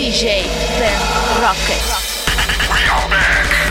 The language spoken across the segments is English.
DJ Ben Rocket. We are back.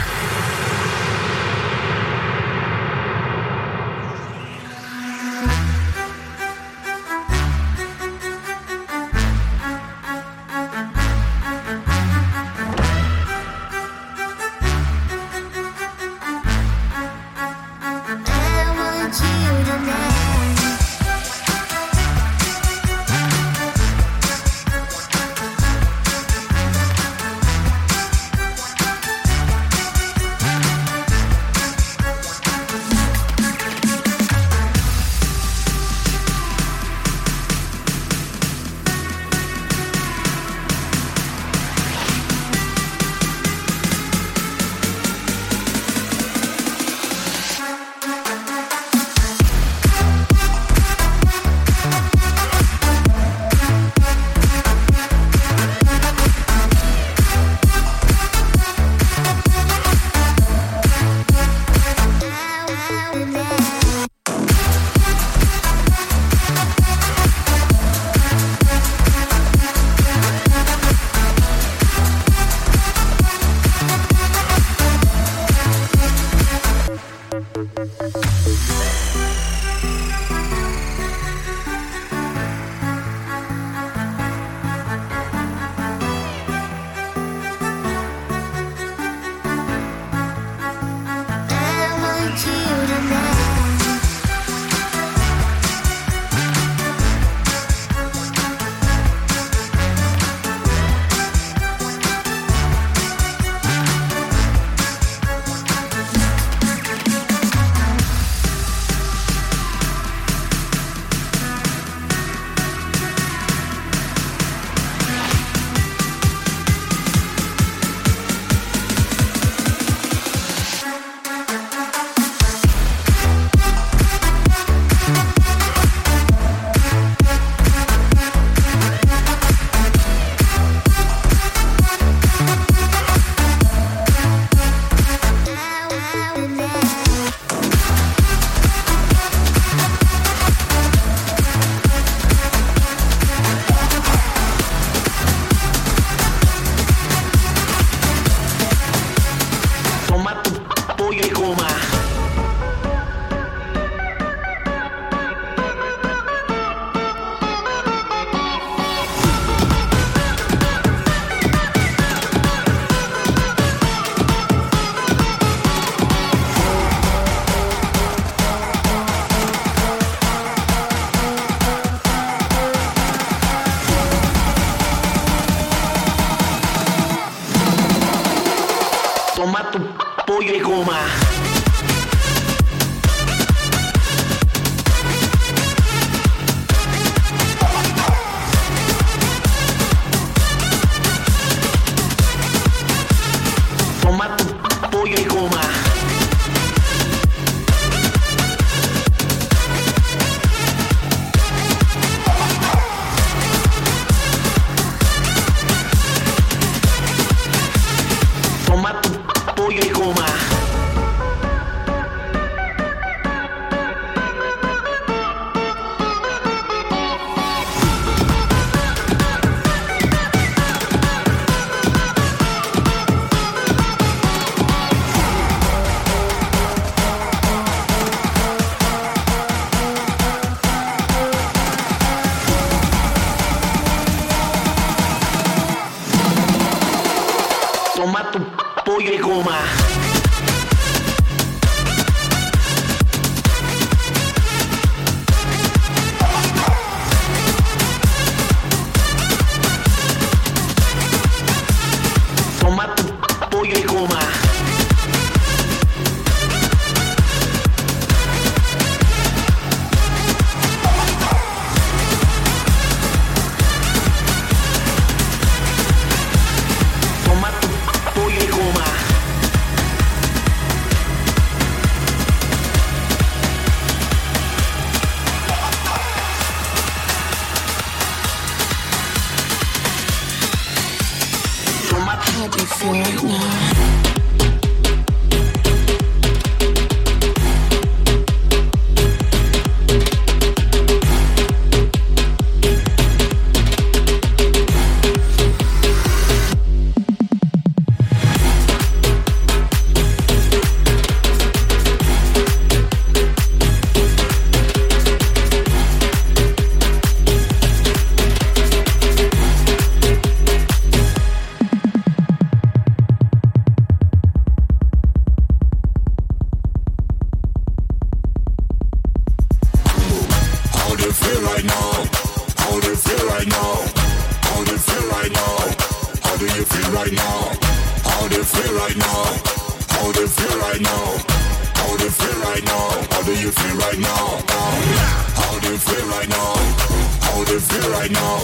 How they feel right now?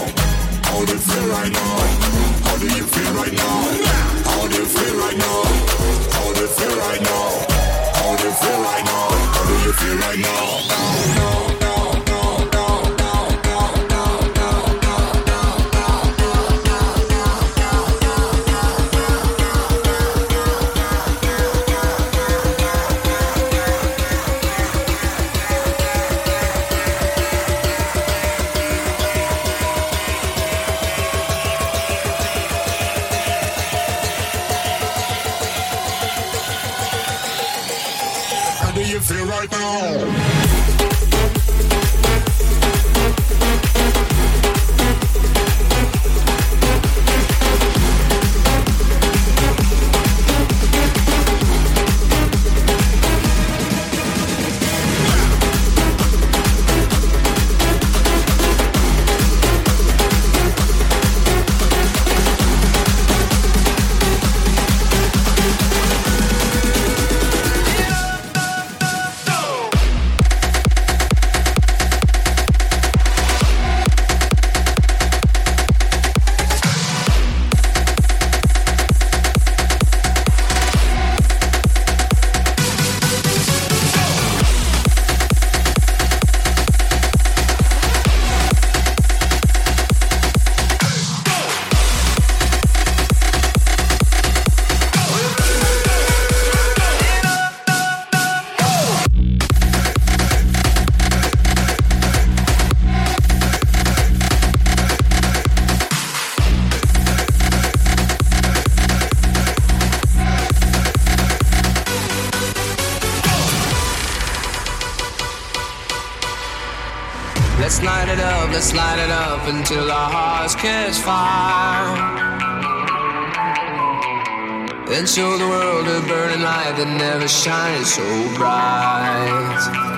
How they feel right now? How do you feel right now? How they feel right now? How they feel right now? How they feel right now? How do you feel right now? Let's light it up, let's light it up until our hearts catch fire. Then show the world a burning light that never shines so bright.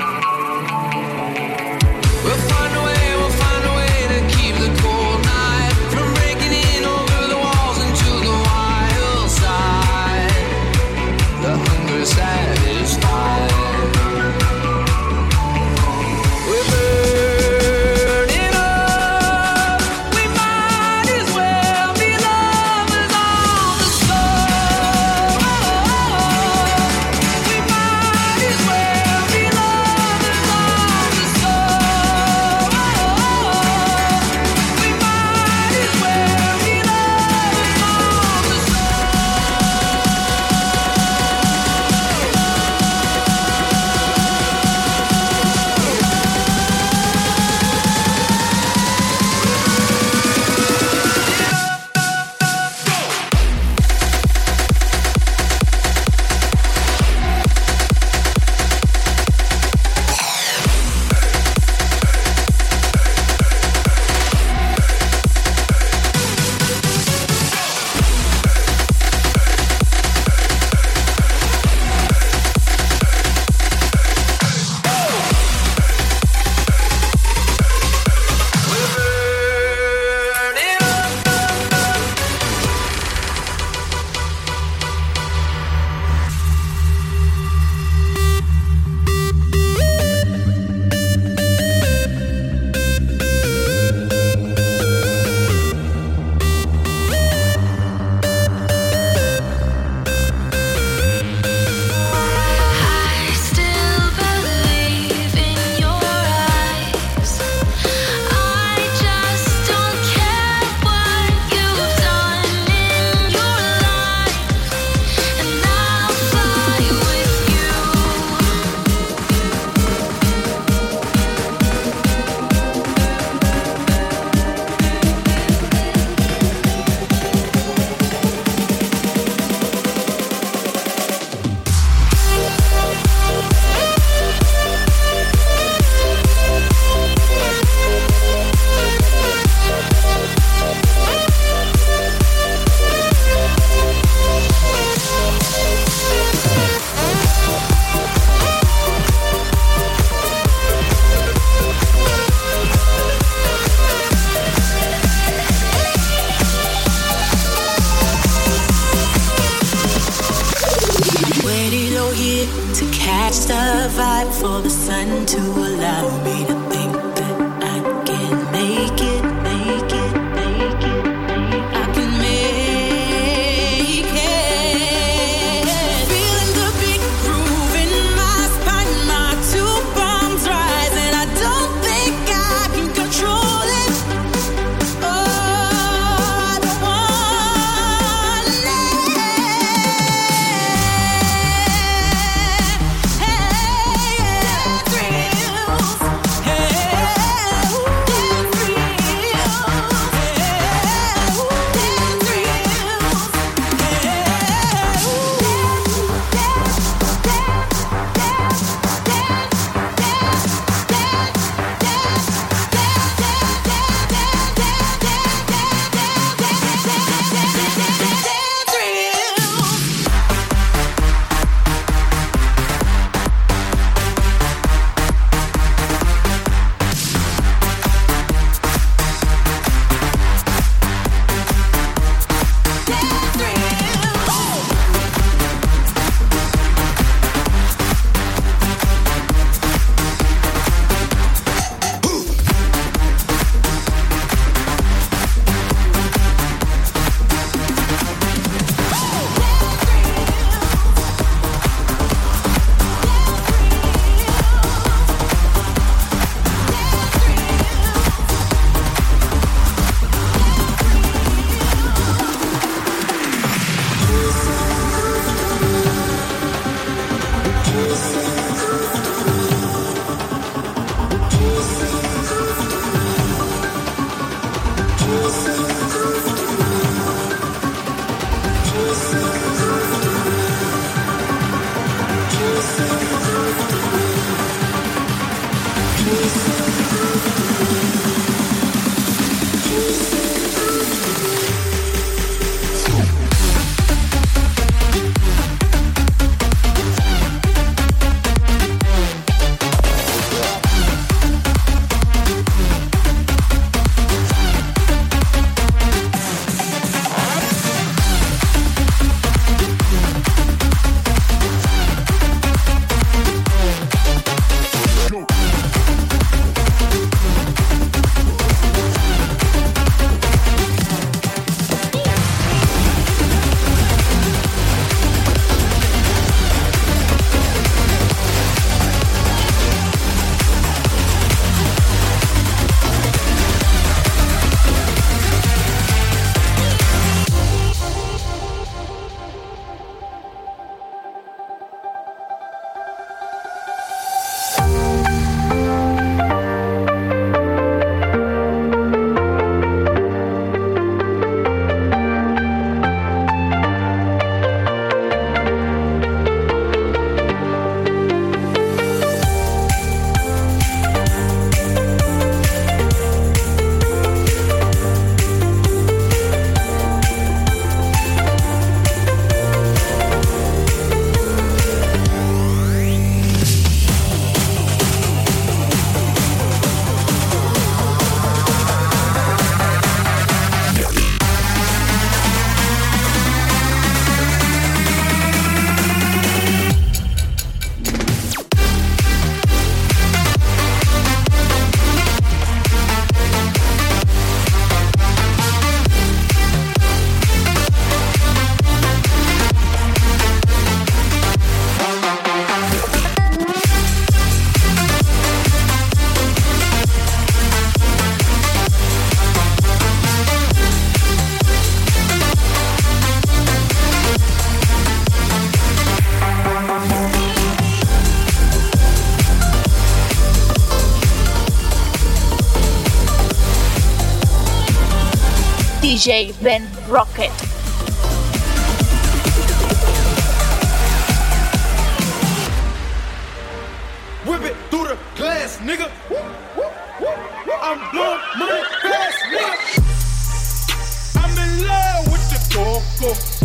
The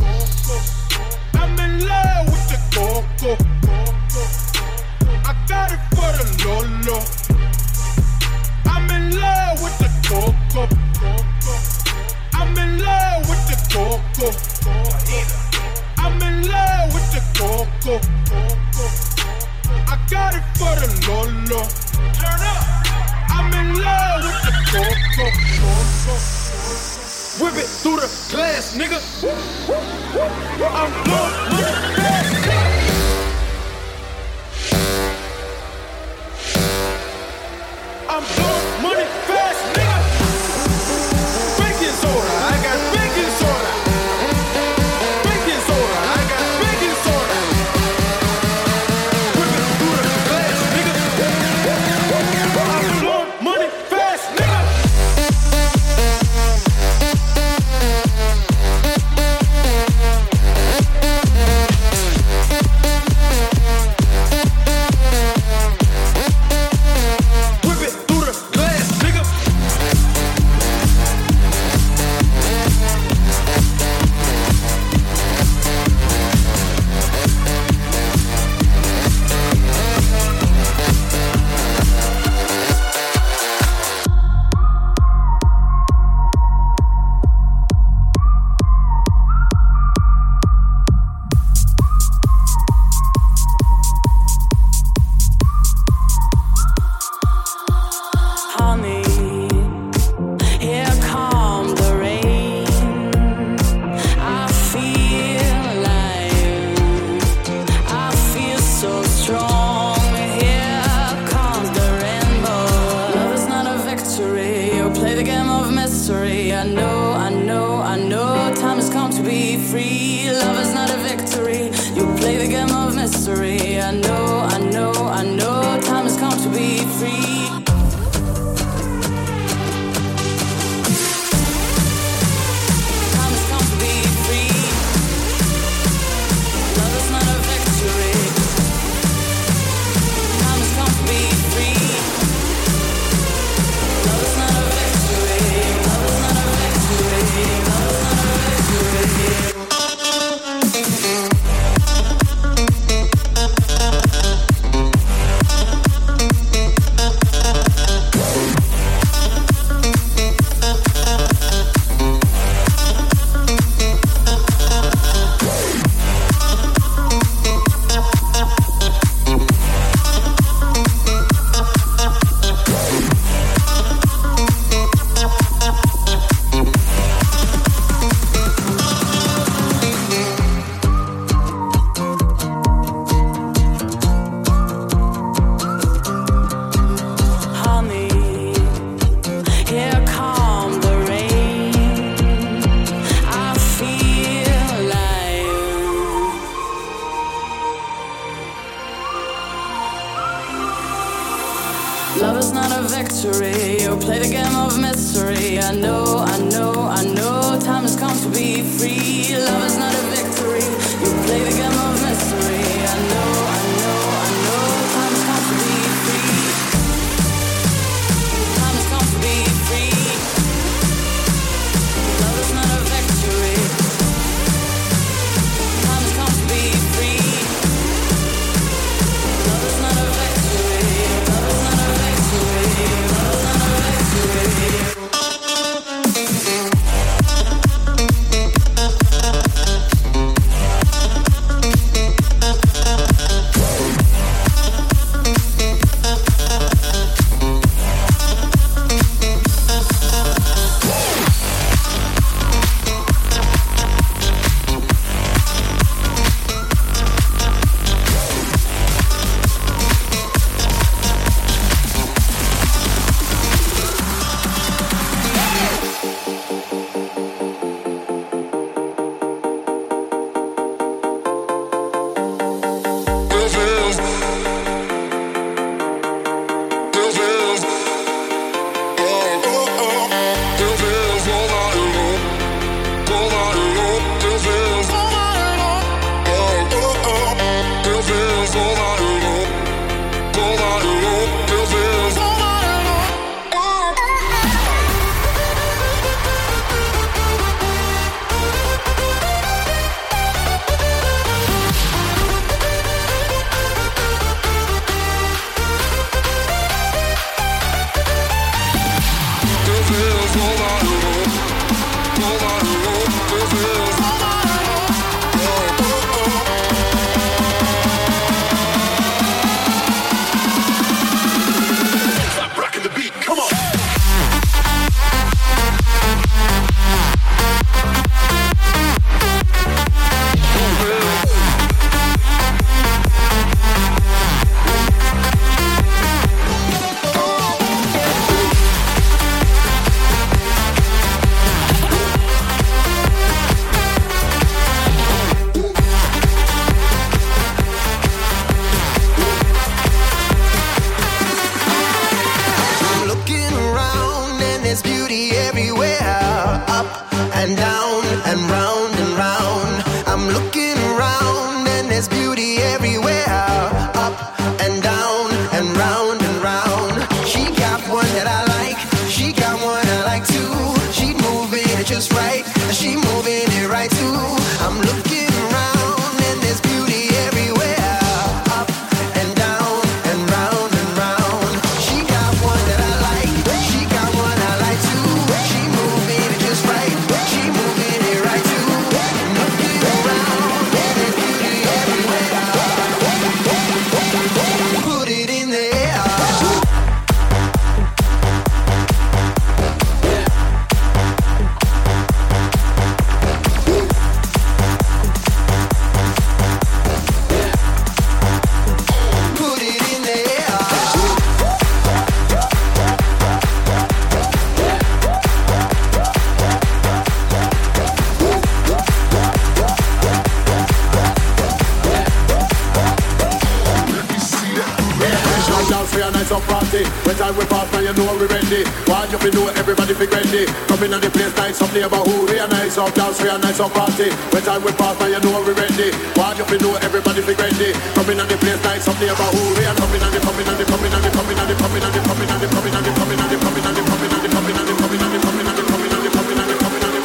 Nice up party. When time we pass, now you know we ready. Why you know everybody be ready? Coming on the place nice up something about who we are. Coming on the coming on the coming on the coming on the coming on the coming on the coming on the coming on the coming on the coming on the coming on the coming on the coming on the coming on the coming on the coming on the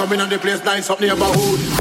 coming on the coming on, something coming on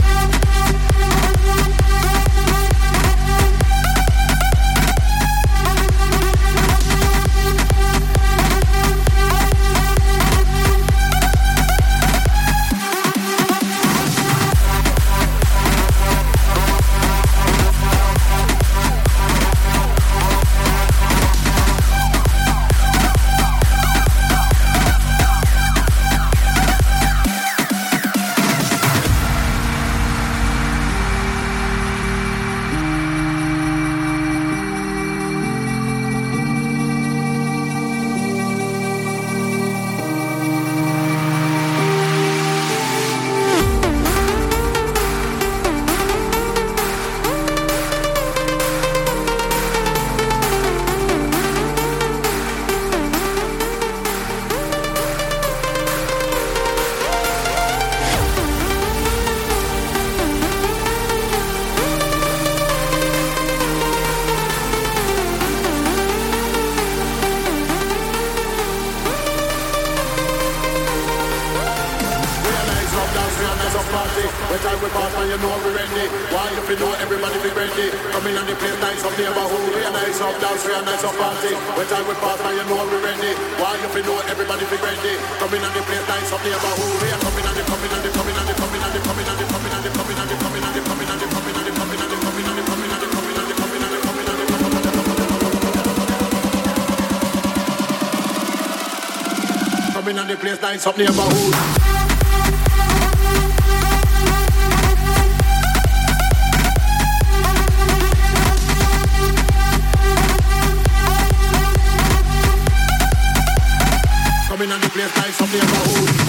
coming on the place like some neighborhood.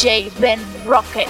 DJ Ben Rocket.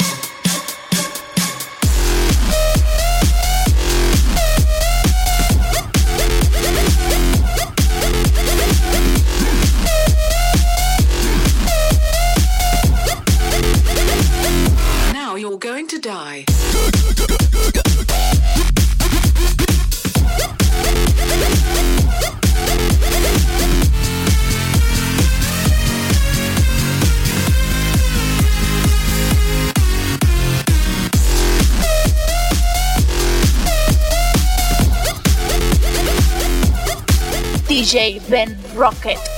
Rocket.